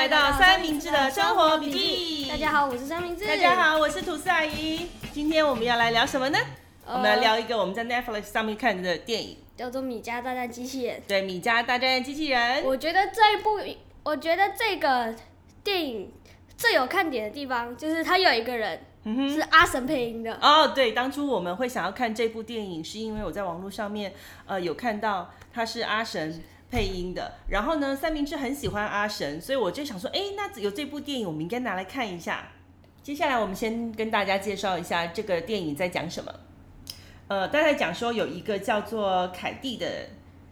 来到三明治的生活笔记。大家好，我是三明治。大家好，我是吐司阿姨。今天我们要来聊什么呢？呃、我们来聊一个我们在 Netflix 上面看的电影，叫做《米家大战机器人》。对，《米家大战机器人》。我觉得这一部，我觉得这个电影最有看点的地方，就是他有一个人，是阿神配音的。哦，对，当初我们会想要看这部电影，是因为我在网络上面，呃，有看到他是阿神。配音的，然后呢，三明治很喜欢阿神，所以我就想说，哎，那有这部电影，我们应该拿来看一下。接下来，我们先跟大家介绍一下这个电影在讲什么。呃，大概讲说有一个叫做凯蒂的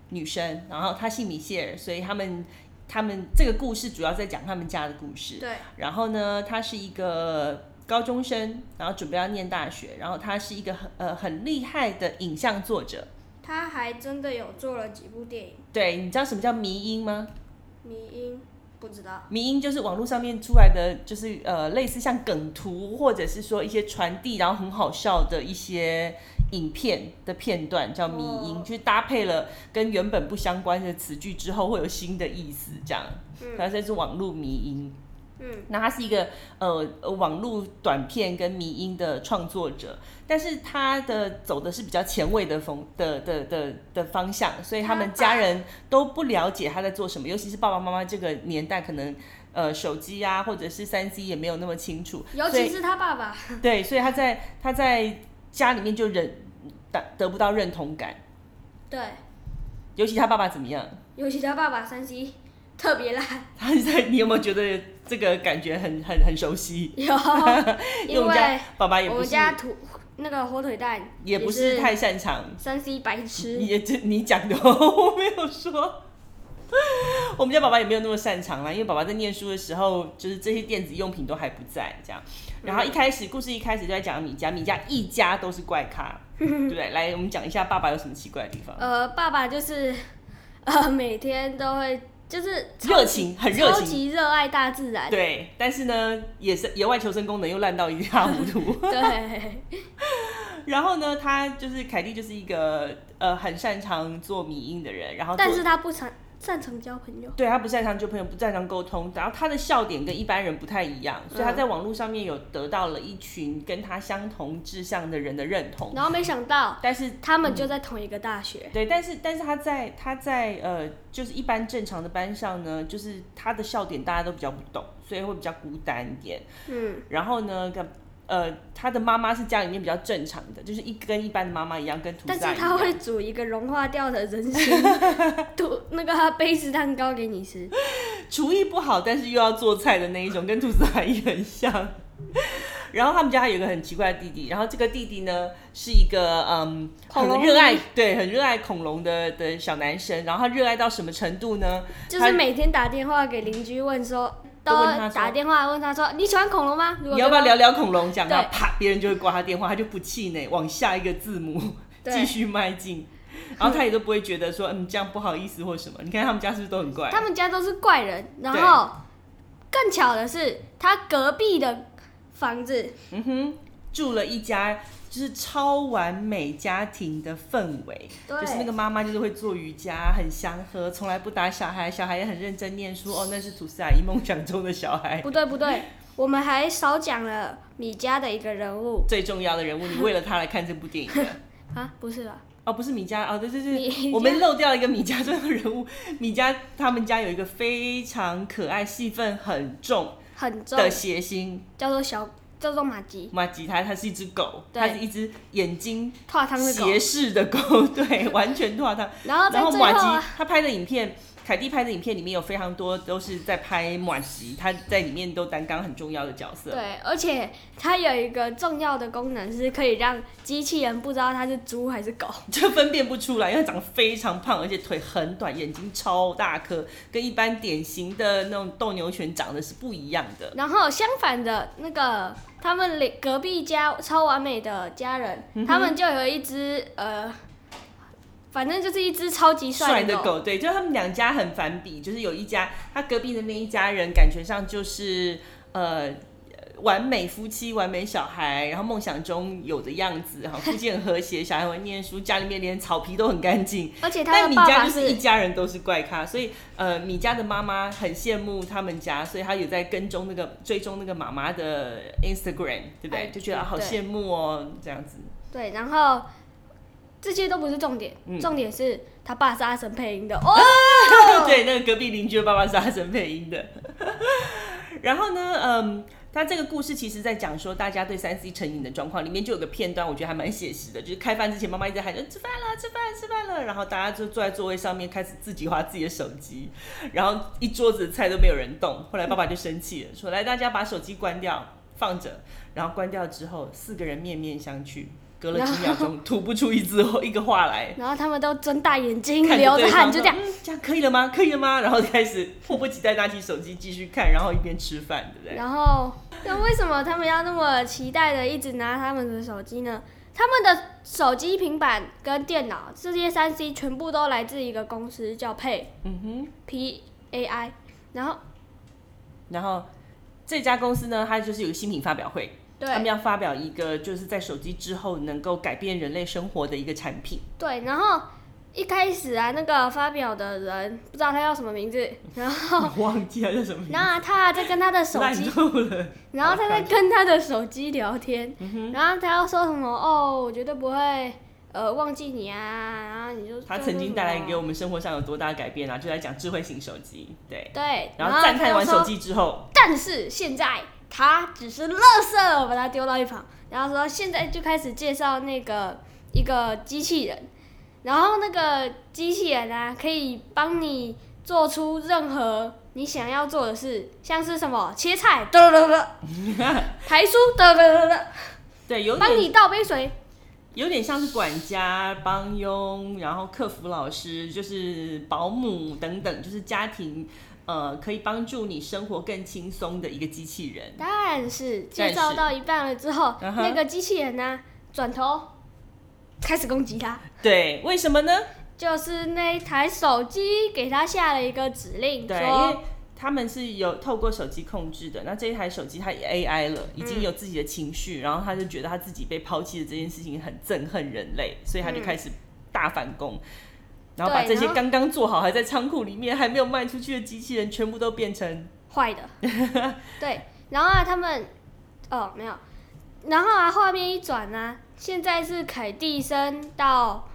女生，然后她姓米歇尔，所以他们他们这个故事主要在讲他们家的故事。对。然后呢，她是一个高中生，然后准备要念大学，然后她是一个很呃很厉害的影像作者。他还真的有做了几部电影。对，你知道什么叫迷音吗？迷音不知道。迷音就是网络上面出来的，就是呃类似像梗图，或者是说一些传递，然后很好笑的一些影片的片段，叫迷音，哦、就是搭配了跟原本不相关的词句之后，会有新的意思，这样。嗯。它这是网络迷因。嗯，那他是一个呃网络短片跟迷音的创作者，但是他的走的是比较前卫的风的的的的方向，所以他们家人都不了解他在做什么，尤其是爸爸妈妈这个年代，可能呃手机啊或者是三 C 也没有那么清楚，尤其是他爸爸，对，所以他在他在家里面就忍得得不到认同感，对，尤其他爸爸怎么样？尤其他爸爸三 C 特别烂，他在你有没有觉得？这个感觉很很很熟悉，有，因为我们家爸爸也不是，我们家土那个火腿蛋也不是太擅长三 C 白痴，也这你讲的，我没有说，我们家爸爸也没有那么擅长啦，因为爸爸在念书的时候，就是这些电子用品都还不在这样，然后一开始故事一开始就在讲米家，米家一家都是怪咖，对不对？来，我们讲一下爸爸有什么奇怪的地方。呃，爸爸就是呃每天都会。就是热情，很热情，超级热爱大自然。对，但是呢，野生野外求生功能又烂到一塌糊涂。对。然后呢，他就是凯蒂，就是一个呃很擅长做迷音的人。然后，但是他不擅擅长交朋友。对，他不擅长交朋友，不擅长沟通。然后他的笑点跟一般人不太一样，所以他在网络上面有得到了一群跟他相同志向的人的认同。然后没想到，但是他们就在同一个大学。嗯、对，但是但是他在他在呃。就是一般正常的班上呢，就是他的笑点大家都比较不懂，所以会比较孤单一点。嗯，然后呢，跟呃他的妈妈是家里面比较正常的，就是一跟一般的妈妈一样，跟。但是他会煮一个融化掉的人形 吐那个杯子蛋糕给你吃。厨艺不好，但是又要做菜的那一种，跟兔子阿姨很像。然后他们家还有一个很奇怪的弟弟，然后这个弟弟呢是一个嗯很热爱对很热爱恐龙的的小男生，然后他热爱到什么程度呢？就是每天打电话给邻居问说，都打电话问他说你喜欢恐龙吗？你要不要聊聊恐龙？讲到啪，别人就会挂他电话，他就不气馁，往下一个字母 继续迈进，然后他也都不会觉得说嗯这样不好意思或什么。你看他们家是不是都很怪？他们家都是怪人，然后更巧的是他隔壁的。房子，嗯哼，住了一家就是超完美家庭的氛围，就是那个妈妈就是会做瑜伽，很祥和，从来不打小孩，小孩也很认真念书。哦，那是吐司阿姨梦想中的小孩。不对不对，我们还少讲了米家的一个人物，最重要的人物，你为了他来看这部电影的 啊？不是吧？哦，不是米家哦，对对对，我们漏掉一个米家这个人物。米家他们家有一个非常可爱、戏份很重。很重的谐星叫做小，叫做马吉。马吉它它是一只狗，它是一只眼睛斜视的狗，对，完全脱汤。然后然后马吉他拍的影片。凯蒂拍的影片里面有非常多都是在拍马吉，他在里面都担纲很重要的角色。对，而且它有一个重要的功能是可以让机器人不知道它是猪还是狗，就分辨不出来，因为它长得非常胖，而且腿很短，眼睛超大颗，跟一般典型的那种斗牛犬长得是不一样的。然后相反的那个他们隔壁家超完美的家人，嗯、他们就有一只呃。反正就是一只超级帅的狗，对，就他们两家很反比，就是有一家他隔壁的那一家人，感觉上就是呃完美夫妻、完美小孩，然后梦想中有的样子，哈，夫妻很和谐，小孩会念书，家里面连草皮都很干净。而且他但米家就是一家人都是怪咖，所以呃，米家的妈妈很羡慕他们家，所以她有在跟踪那个追踪那个妈妈的 Instagram，对不对？就觉得好羡慕哦，这样子。对，然后这些都不是重点，嗯、重点是他爸是阿神配音的 哦。对，那个隔壁邻居的爸爸是阿神配音的。然后呢，嗯，他这个故事其实在讲说，大家对三 C 成瘾的状况，里面就有个片段，我觉得还蛮写实的，就是开饭之前，妈妈一直喊着吃饭了，吃饭，吃饭了，然后大家就坐在座位上面开始自己划自己的手机，然后一桌子的菜都没有人动，后来爸爸就生气了，说来大家把手机关掉，放着，然后关掉之后，四个人面面相觑。隔了几秒钟，吐不出一字 一个话来。然后他们都睁大眼睛，流着汗，就这样，嗯，这样可以了吗？可以了吗？然后开始迫不及待拿起手机继续看，然后一边吃饭，对不对？然后，那为什么他们要那么期待的一直拿他们的手机呢？他们的手机、平板跟电脑这些三 C 全部都来自一个公司，叫 Pay，嗯哼，P A I。然后，然后这家公司呢，它就是有个新品发表会。对，他们要发表一个就是在手机之后能够改变人类生活的一个产品。对，然后一开始啊，那个发表的人不知道他叫什么名字，然后忘记了叫什么名字。然后他在跟他的手机，然后他在跟他的手机聊天，然后他要说什么哦，我绝对不会呃忘记你啊，然后你就他曾经带来给我们生活上有多大的改变啊，就在讲智慧型手机。对对，然后赞叹完手机之后，但是现在。他只是垃圾，我把它丢到一旁，然后说现在就开始介绍那个一个机器人，然后那个机器人啊，可以帮你做出任何你想要做的事，像是什么切菜，得得得，排书，得得得得，对，有帮你倒杯水，有点像是管家、帮佣，然后客服老师，就是保姆等等，就是家庭。呃，可以帮助你生活更轻松的一个机器人。但是介绍到一半了之后，那个机器人呢，转头开始攻击他。对，为什么呢？就是那台手机给他下了一个指令，对，因为他们是有透过手机控制的。那这一台手机它也 AI 了，已经有自己的情绪，嗯，然后他就觉得他自己被抛弃的这件事情很憎恨人类，所以他就开始大反攻。嗯然后把这些刚刚做好还在仓库里面还没有卖出去的机器人全部都变成坏的。对，然后啊，他们哦没有，然后啊，画面一转呢，现在是凯蒂升到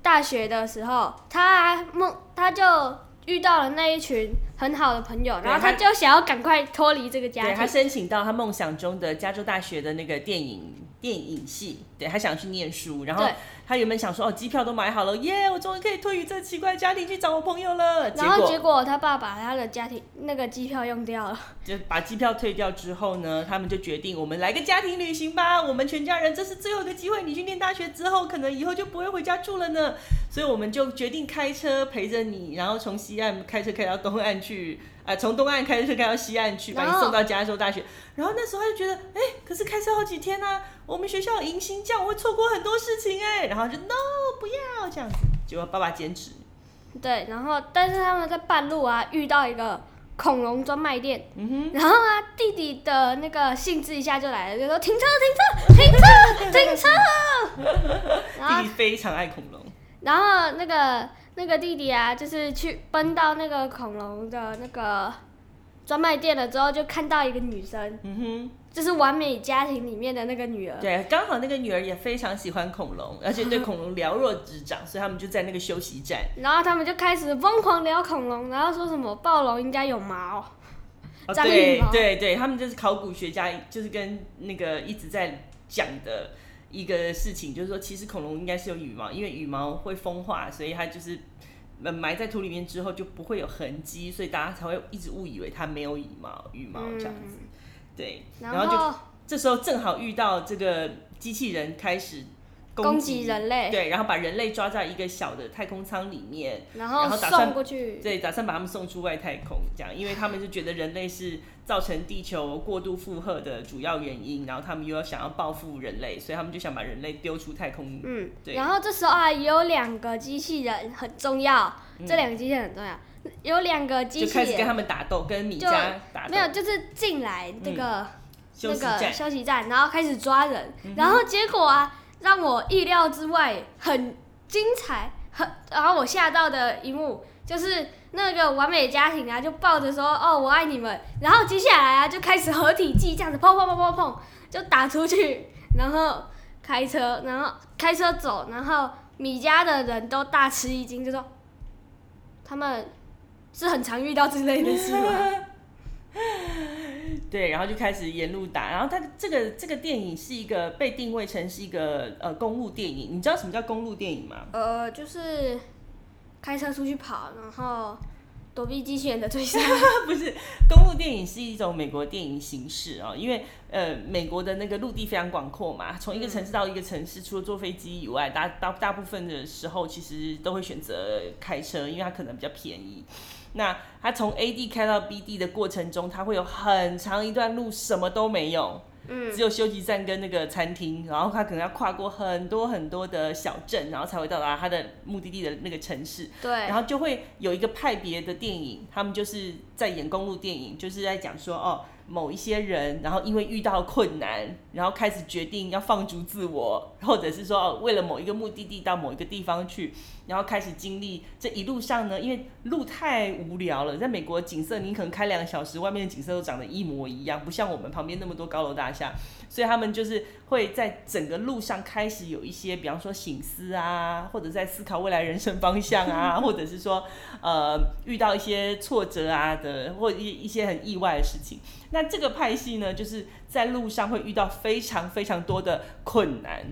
大学的时候，他梦他就遇到了那一群很好的朋友，然后他就想要赶快脱离这个家庭。对，他申请到他梦想中的加州大学的那个电影电影系，对，他想去念书，然后。他原本想说哦，机票都买好了，耶！我终于可以脱离这奇怪家庭去找我朋友了。然后结果他爸把他的家庭那个机票用掉了。就把机票退掉之后呢，他们就决定我们来个家庭旅行吧。我们全家人这是最后一个机会，你去念大学之后，可能以后就不会回家住了呢。所以我们就决定开车陪着你，然后从西岸开车开到东岸去。啊，从东岸开车开到西岸去，把你送到加州大学。然后那时候他就觉得，哎、欸，可是开车好几天呢、啊，我们学校迎新假，我会错过很多事情哎。然后就 no 不要这样子，结果爸爸坚持。对，然后但是他们在半路啊遇到一个恐龙专卖店，嗯哼，然后啊弟弟的那个兴致一下就来了，就说停车停车停车停车。弟弟非常爱恐龙。然后那个。那个弟弟啊，就是去奔到那个恐龙的那个专卖店了之后，就看到一个女生，嗯哼，就是完美家庭里面的那个女儿。对，刚好那个女儿也非常喜欢恐龙，而且对恐龙了若指掌，所以他们就在那个休息站。然后他们就开始疯狂聊恐龙，然后说什么暴龙应该有毛，哦，对对对，他们就是考古学家，就是跟那个一直在讲的。一个事情就是说，其实恐龙应该是有羽毛，因为羽毛会风化，所以它就是埋在土里面之后就不会有痕迹，所以大家才会一直误以为它没有羽毛，羽毛这样子。嗯、对，然后就这时候正好遇到这个机器人开始攻击人类，对，然后把人类抓在一个小的太空舱里面，然后打算送过去，对，打算把他们送出外太空，这样，因为他们就觉得人类是。造成地球过度负荷的主要原因，然后他们又要想要报复人类，所以他们就想把人类丢出太空。嗯，对。然后这时候啊，有两个机器人很重要，嗯、这两个机器人很重要。有两个机器人就开始跟他们打斗，跟米家打斗。没有，就是进来这个那个休息站，然后开始抓人，嗯、然后结果啊，让我意料之外，很精彩，很，然后我吓到的一幕就是那个完美家庭啊，就抱着说哦我爱你们，然后接下来啊就开始合体技这样子砰砰砰砰砰就打出去，然后开车，然后开车走，然后米家的人都大吃一惊，就说他们是很常遇到之类的事吗？对，然后就开始沿路打，然后它这个这个电影是一个被定位成是一个呃公路电影，你知道什么叫公路电影吗？呃，就是开车出去跑，然后躲避机器人的追杀。不是，公路电影是一种美国电影形式哦，因为呃美国的那个陆地非常广阔嘛，从一个城市到一个城市，除了坐飞机以外，大大大部分的时候其实都会选择开车，因为它可能比较便宜。那他从 A 地开到 B 地的过程中，他会有很长一段路什么都没有，嗯，只有休息站跟那个餐厅，然后他可能要跨过很多很多的小镇，然后才会到达他的目的地的那个城市。对，然后就会有一个派别的电影，他们就是在演公路电影，就是在讲说哦。某一些人，然后因为遇到困难，然后开始决定要放逐自我，或者是说哦为了某一个目的地到某一个地方去，然后开始经历这一路上呢，因为路太无聊了，在美国景色你可能开两个小时，外面的景色都长得一模一样，不像我们旁边那么多高楼大厦，所以他们就是会在整个路上开始有一些，比方说醒思啊，或者在思考未来人生方向啊，或者是说呃遇到一些挫折啊的，或一一些很意外的事情。那这个派系呢，就是在路上会遇到非常非常多的困难，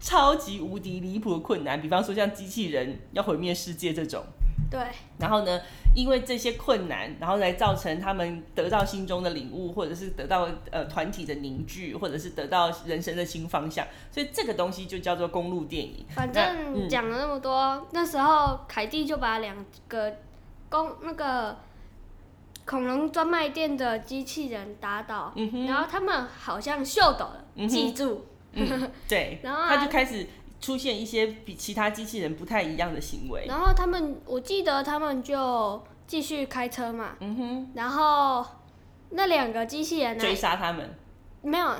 超级无敌离谱的困难，比方说像机器人要毁灭世界这种。对。然后呢，因为这些困难，然后来造成他们得到心中的领悟，或者是得到呃团体的凝聚，或者是得到人生的新方向。所以这个东西就叫做公路电影。反正讲了那么多，嗯、那时候凯蒂就把两个公那个。恐龙专卖店的机器人打倒，嗯、然后他们好像秀逗了，嗯、记住，嗯、对，然后他就开始出现一些比其他机器人不太一样的行为。然后他们，我记得他们就继续开车嘛，嗯哼，然后那两个机器人呢，追杀他们，没有，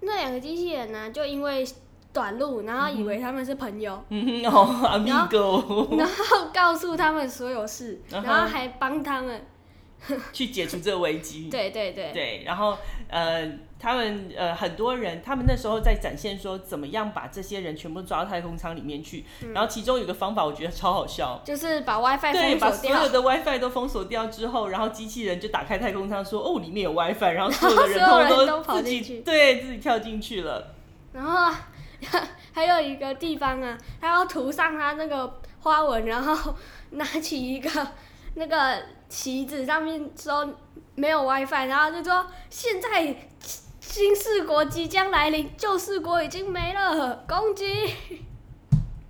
那两个机器人呢，就因为短路，然后以为他们是朋友，嗯哼，哦，阿米哥，然后告诉他们所有事，然后还帮他们。去解除这个危机。对对对。对，然后呃，他们呃很多人，他们那时候在展现说，怎么样把这些人全部抓到太空舱里面去。嗯、然后其中有个方法，我觉得超好笑，就是把 WiFi。对，把所有的 WiFi 都封锁掉之后，然后机器人就打开太空舱说：“哦，里面有 WiFi。”然后所有的人都自己对自己跳进去了。然后 还有一个地方啊，他要涂上他那个花纹，然后拿起一个那个。旗子上面说没有 WiFi，然后就说现在新四国即将来临，旧四国已经没了，攻击。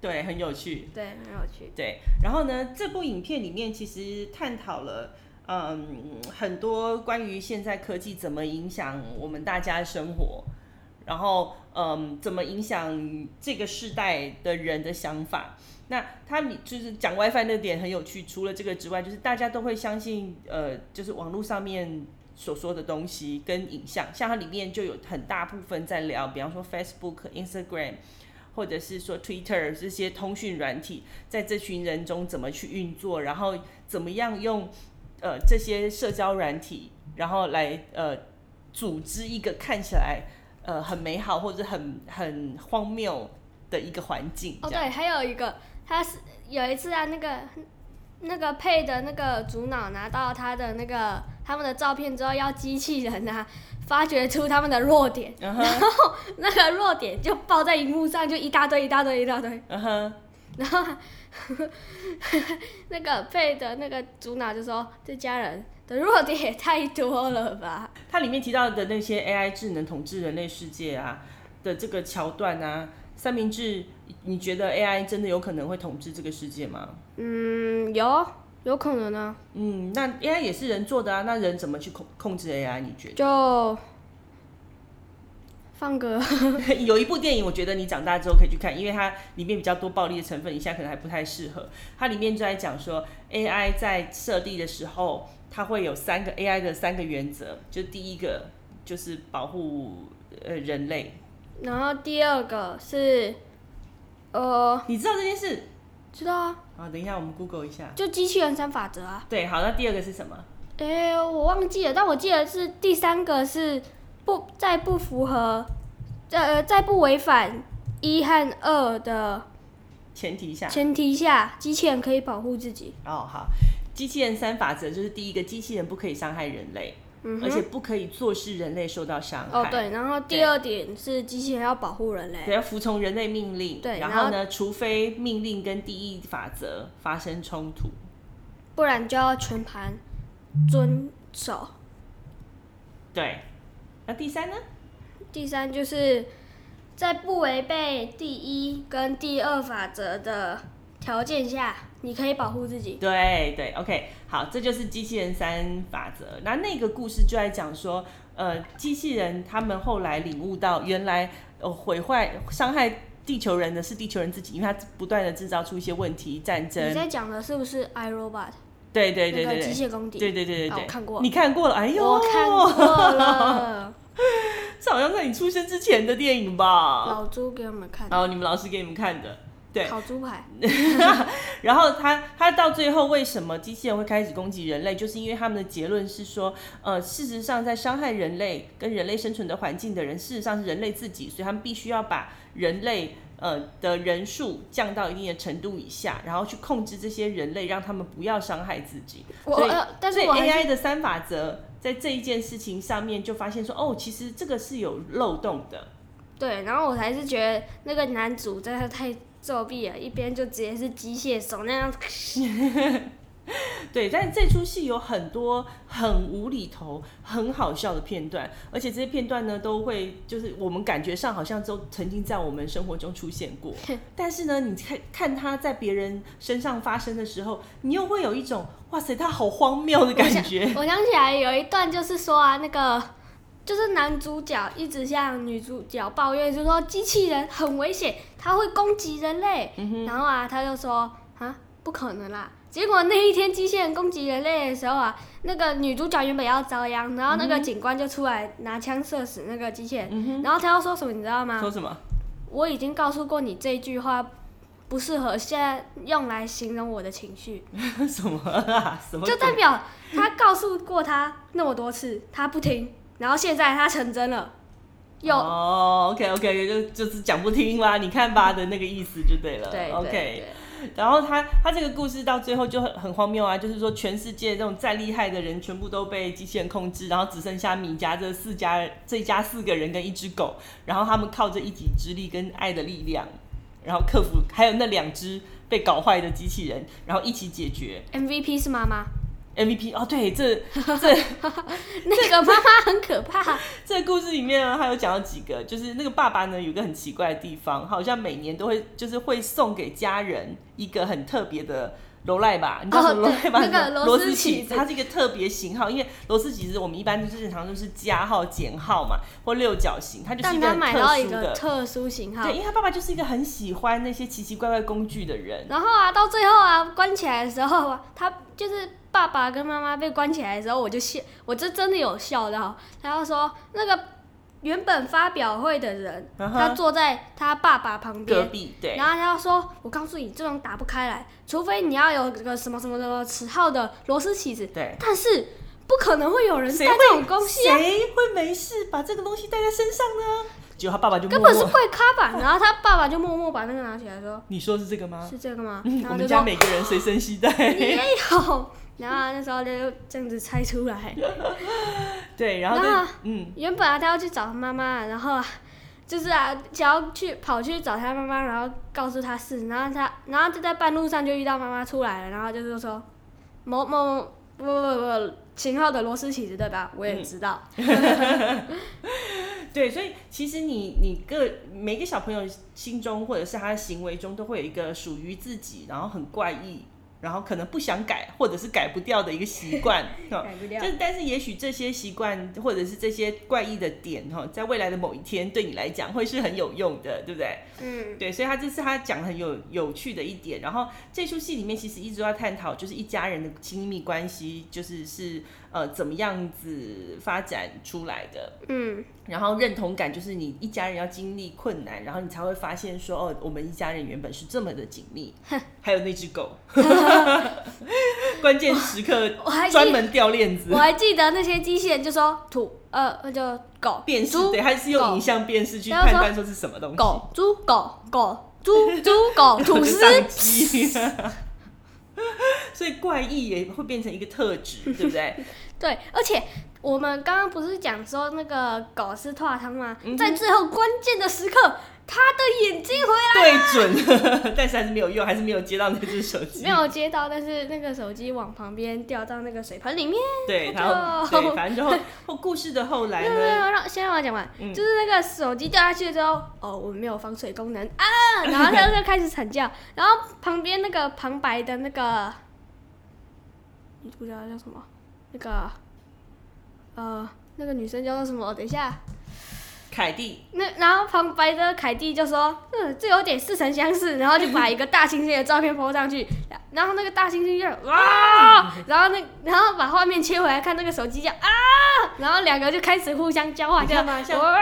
对，很有趣。对，很有趣。对，然后呢，这部影片里面其实探讨了嗯很多关于现在科技怎么影响我们大家的生活，然后嗯怎么影响这个世代的人的想法。那他就是讲 WiFi 那点很有趣，除了这个之外，就是大家都会相信，呃，就是网络上面所说的东西跟影像，像它里面就有很大部分在聊，比方说 Facebook、Instagram，或者是说 Twitter 这些通讯软体，在这群人中怎么去运作，然后怎么样用呃这些社交软体，然后来呃组织一个看起来呃很美好或者很很荒谬的一个环境。哦，对，还有一个。他是有一次啊，那个那个配的那个主脑拿到他的那个他们的照片之后，要机器人啊发掘出他们的弱点，uh huh. 然后那个弱点就报在荧幕上，就一大堆一大堆一大堆，uh huh. 然后那个配的那个主脑就说：“这家人的弱点也太多了吧？”它里面提到的那些 AI 智能统治人类世界啊的这个桥段啊。三明治，你觉得 AI 真的有可能会统治这个世界吗？嗯，有，有可能啊。嗯，那 AI 也是人做的啊，那人怎么去控控制 AI？你觉得？就放个 有一部电影，我觉得你长大之后可以去看，因为它里面比较多暴力的成分，你现在可能还不太适合。它里面就在讲说，AI 在设立的时候，它会有三个 AI 的三个原则，就第一个。就是保护呃人类。然后第二个是，呃，你知道这件事？知道啊。好，等一下我们 Google 一下。就机器人三法则啊。对，好，那第二个是什么？哎、欸，我忘记了，但我记得是第三个是不在不符合，呃，在不违反一和二的前提下，前提下，机器人可以保护自己。哦，好，机器人三法则就是第一个，机器人不可以伤害人类。而且不可以坐视人类受到伤害。哦，对，然后第二点是机器人要保护人类，对，要服从人类命令。对，然后呢，除非命令跟第一法则发生冲突，不然就要全盘遵守。对，那第三呢？第三就是在不违背第一跟第二法则的条件下。你可以保护自己。对对，OK，好，这就是机器人三法则。那那个故事就在讲说，呃，机器人他们后来领悟到，原来呃毁坏、伤害地球人的是地球人自己，因为他不断的制造出一些问题、战争。你在讲的是不是 iRobot？对对对对对，机械公敌。对对对对对，我看过。你看过了？哎呦，我看过了。这好像在你出生之前的电影吧？老朱给我们看。然后你们老师给你们看的。对，烤猪排。然后他他到最后为什么机器人会开始攻击人类？就是因为他们的结论是说，呃，事实上在伤害人类跟人类生存的环境的人，事实上是人类自己，所以他们必须要把人类呃的人数降到一定的程度以下，然后去控制这些人类，让他们不要伤害自己。所以，呃、但是所以 AI 的三法则在这一件事情上面就发现说，哦，其实这个是有漏洞的。对，然后我还是觉得那个男主真的太。作弊了，一边就直接是机械手那样。对，但是这出戏有很多很无厘头、很好笑的片段，而且这些片段呢，都会就是我们感觉上好像都曾经在我们生活中出现过。但是呢，你看看他在别人身上发生的时候，你又会有一种哇塞，他好荒谬的感觉。我想，我想起来有一段就是说啊，那个。就是男主角一直向女主角抱怨，就说机器人很危险，它会攻击人类。嗯、然后啊，他就说啊，不可能啦。结果那一天机器人攻击人类的时候啊，那个女主角原本要遭殃，然后那个警官就出来拿枪射死那个机器人。嗯、然后他要说什么，你知道吗？说什么？我已经告诉过你这句话不适合现在用来形容我的情绪。什么啊？什么？就代表他告诉过他那么多次，他不听。然后现在他成真了，有哦，OK OK，就就是讲不听嘛，你看吧的那个意思就对了。对，OK。然后他他这个故事到最后就很很荒谬啊，就是说全世界这种再厉害的人全部都被机器人控制，然后只剩下米家这四家这一家四个人跟一只狗，然后他们靠着一己之力跟爱的力量，然后克服还有那两只被搞坏的机器人，然后一起解决。MVP 是妈妈。MVP 哦，对，这 这那个妈妈很可怕。这个故事里面呢，还有讲到几个，就是那个爸爸呢，有一个很奇怪的地方，好像每年都会就是会送给家人一个很特别的罗赖吧？你知道什么罗赖吧？哦、那个螺丝起子，它是一个特别型号，因为螺丝起子我们一般就是正常都是加号、减号嘛，或六角形，它就是一个买到一个特殊型号，对，因为他爸爸就是一个很喜欢那些奇奇怪怪工具的人。然后啊，到最后啊，关起来的时候啊，他就是。爸爸跟妈妈被关起来的时候，我就笑，我就真的有笑到。他就说，那个原本发表会的人，uh. 他坐在他爸爸旁边，隔壁，对。然后他就说：“我告诉你，这种打不开来，除非你要有个什么什么什么尺号的螺丝起子。”对。但是不可能会有人带这种东西啊！谁会没事把这个东西带在身上呢？结果他爸爸就根本是怪咖吧，然后他爸爸就默默把那个拿起来说：“你说是这个吗？是这个吗？”我们家每个人随身携带。也有。然后那时候就这样子猜出来，对，然后，然后嗯，原本啊他要去找他妈妈，然后就是啊，想要去跑去找他妈妈，然后告诉他事，然后他，然后就在半路上就遇到妈妈出来了，然后就是说某某不不不型号的螺丝起子对吧？我也知道。嗯、对，所以其实你你个每个小朋友心中或者是他的行为中都会有一个属于自己，然后很怪异。然后可能不想改，或者是改不掉的一个习惯，改不掉。但但是也许这些习惯或者是这些怪异的点哈，在未来的某一天对你来讲会是很有用的，对不对？嗯，对。所以他这是他讲很有有趣的一点。然后这出戏里面其实一直都在探讨，就是一家人的亲密关系，就是是呃怎么样子发展出来的。嗯，然后认同感就是你一家人要经历困难，然后你才会发现说哦，我们一家人原本是这么的紧密。还有那只狗，关键时刻我 还专门掉链子。我还记得那些机器人就说土呃，那就狗辨识，对，还是用影像辨识去判断说是什么东西。狗猪狗狗猪猪狗 吐司。所以怪异也会变成一个特质，对不对？对，而且我们刚刚不是讲说那个狗是拓汤吗？嗯、在最后关键的时刻，他的眼睛回来了，对准，但是还是没有用，还是没有接到那只手机。没有接到，但是那个手机往旁边掉到那个水盆里面。对，然后对，反正就后，后故事的后来呢？没有没有，让先让我讲完、嗯。就是那个手机掉下去之后，哦，我们没有防水功能啊，然后他就开始惨叫，然后旁边那个旁白的那个。女主角叫什么？那个，呃，那个女生叫做什么？等一下，凯蒂。那然后旁白的凯蒂就说：“嗯，这有点似曾相识。”然后就把一个大猩猩的照片 po 上去，然后那个大猩猩就哇，然后那然后把画面切回来看那个手机叫啊，然后两个就开始互相交换，像吗？像哇，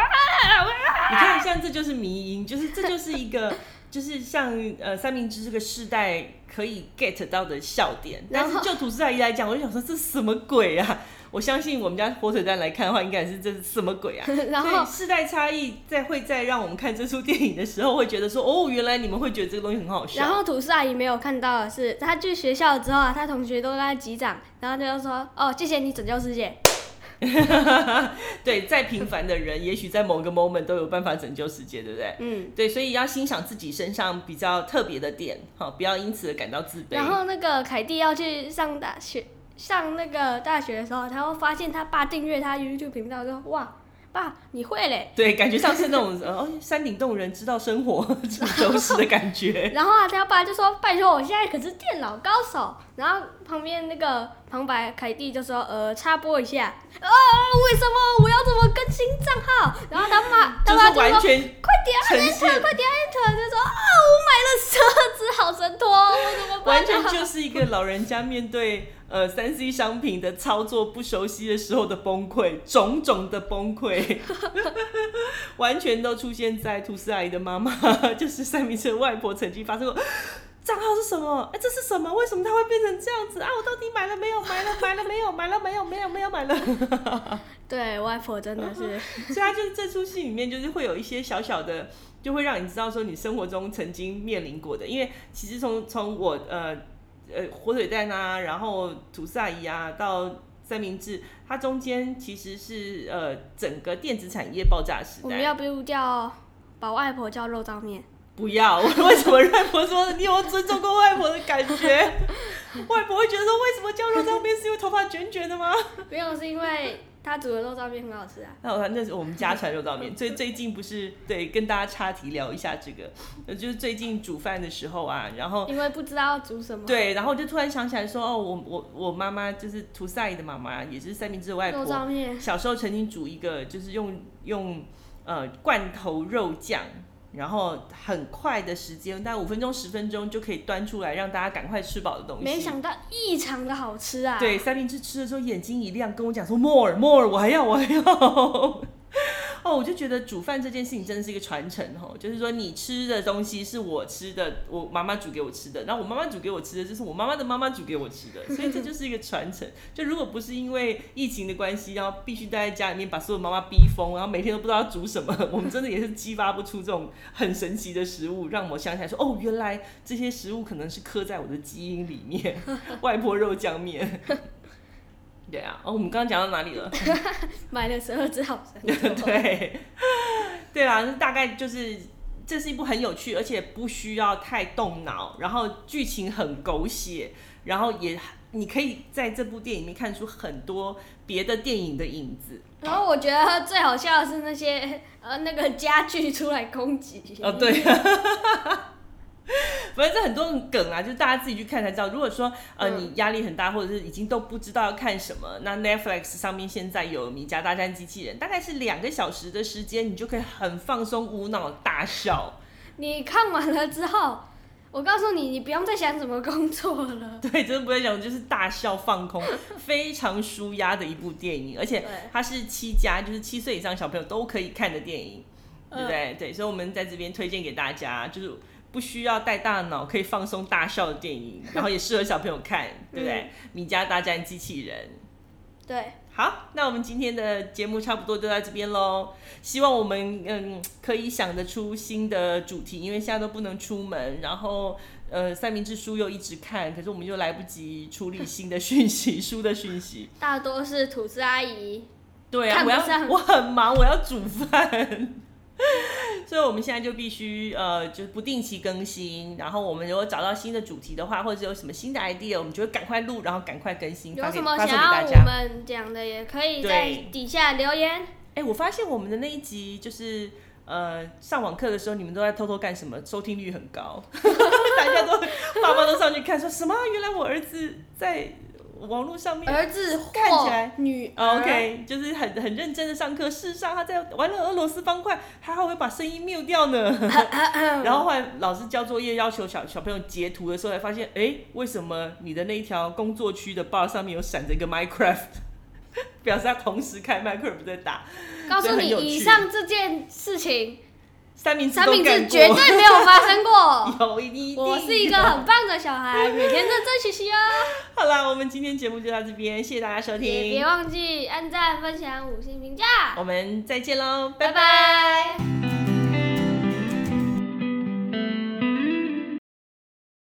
你看，像这就是迷音，就是这就是一个。就是像呃三明治这个世代可以 get 到的笑点，但是就吐司阿姨来讲，我就想说这什么鬼啊？我相信我们家火腿蛋来看的话，应该是这是什么鬼啊？然后世代差异在会在让我们看这出电影的时候，会觉得说哦，原来你们会觉得这个东西很好笑。然后吐司阿姨没有看到的是，她去学校之后啊，她同学都在击掌，然后她就说哦，谢谢你拯救世界。对，再平凡的人，也许在某个 moment 都有办法拯救世界，对不对？嗯，对，所以要欣赏自己身上比较特别的点，好，不要因此而感到自卑。然后那个凯蒂要去上大学，上那个大学的时候，他会发现他爸订阅他 YouTube 频道，说哇。爸，你会嘞？对，感觉像是那种呃，山顶洞人知道生活 都是的感觉。然后啊，他爸就说：“拜托，我现在可是电脑高手。”然后旁边那个旁白凯蒂就说：“呃，插播一下，啊，为什么我要怎么更新账号？”然后他妈，他妈就说：“就是、快点 Enter，快点 Enter！” 就说：“啊，我买了车子，好神托，我怎么办？”完全就是一个老人家面对。呃，三 C 商品的操作不熟悉的时候的崩溃，种种的崩溃，完全都出现在吐司阿姨的妈妈，就是三明治的外婆曾经发生过。账号是什么？哎、欸，这是什么？为什么它会变成这样子啊？我到底买了没有？买了，买了没有？买了没有？没有，没有买了。对，外婆真的是，所以他就是这出戏里面就是会有一些小小的，就会让你知道说你生活中曾经面临过的，因为其实从从我呃。呃，火腿蛋啊，然后吐司阿姨啊，到三明治，它中间其实是呃整个电子产业爆炸时代。我们要不要叫把外婆叫肉燥面？不要，为什么外婆说你有尊重过外婆的感觉？外婆会觉得说，为什么叫肉燥面？是因为头发卷卷的吗？没有，是因为。他煮的肉燥面很好吃啊！那我那是我们家传肉燥面。最最近不是对跟大家插题聊一下这个，就是最近煮饭的时候啊，然后因为不知道要煮什么，对，然后我就突然想起来说，哦，我我我妈妈就是吐司阿姨的妈妈，也是三明治的外婆。肉燥面小时候曾经煮一个，就是用用呃罐头肉酱。然后很快的时间，大概五分钟、十分钟就可以端出来，让大家赶快吃饱的东西。没想到异常的好吃啊！对，三明治吃的时候眼睛一亮，跟我讲说 more more，我还要，我还要。哦，我就觉得煮饭这件事情真的是一个传承哦，就是说你吃的东西是我吃的，我妈妈煮给我吃的，然后我妈妈煮给我吃的，就是我妈妈的妈妈煮给我吃的，所以这就是一个传承。就如果不是因为疫情的关系，然后必须待在家里面把所有妈妈逼疯，然后每天都不知道煮什么，我们真的也是激发不出这种很神奇的食物，让我想起来说，哦，原来这些食物可能是刻在我的基因里面，外婆肉酱面。对啊，哦，我们刚刚讲到哪里了？买的时候只好 对，对啊，大概就是这是一部很有趣，而且不需要太动脑，然后剧情很狗血，然后也你可以在这部电影里面看出很多别的电影的影子。然后我觉得最好笑的是那些呃那个家具出来攻击。哦，对。反正这很多梗啊，就是大家自己去看才知道。如果说呃你压力很大，或者是已经都不知道要看什么，那 Netflix 上面现在有《米家大战机器人》，大概是两个小时的时间，你就可以很放松、无脑大笑。你看完了之后，我告诉你，你不用再想怎么工作了。对，真的不会想，就是大笑放空，非常舒压的一部电影，而且它是七家，就是七岁以上小朋友都可以看的电影，对不对？嗯、对，所以我们在这边推荐给大家，就是不需要带大脑，可以放松大笑的电影，然后也适合小朋友看，对不对？嗯、米家大战机器人，对。好，那我们今天的节目差不多就到这边喽。希望我们嗯可以想得出新的主题，因为现在都不能出门，然后呃三明治书又一直看，可是我们又来不及处理新的讯息，书的讯息。大多是吐司阿姨。对啊，我要我很忙，我要煮饭。所以，我们现在就必须呃，就不定期更新。然后，我们如果找到新的主题的话，或者有什么新的 idea，我们就会赶快录，然后赶快更新。有什么想要我们讲的，也可以在底下留言。哎，我发现我们的那一集就是呃，上网课的时候，你们都在偷偷干什么？收听率很高，大家都爸妈都上去看，说什么？原来我儿子在。网络上面，儿子看起来女，OK，就是很很认真的上课。事实上，他在玩了俄罗斯方块，他还会把声音 mute 掉呢。然后后来老师交作业要求小小朋友截图的时候，才发现，哎、欸，为什么你的那一条工作区的 bar 上面有闪着一个 Minecraft，表示他同时开 Minecraft 在打。告诉你，以上这件事情。三明治三明治绝对没有发生过。有一定，我是一个很棒的小孩，每天认真学习哦。好了，我们今天节目就到这边，谢谢大家收听。也别忘记按赞、分享、五星评价。我们再见喽，拜拜。拜拜。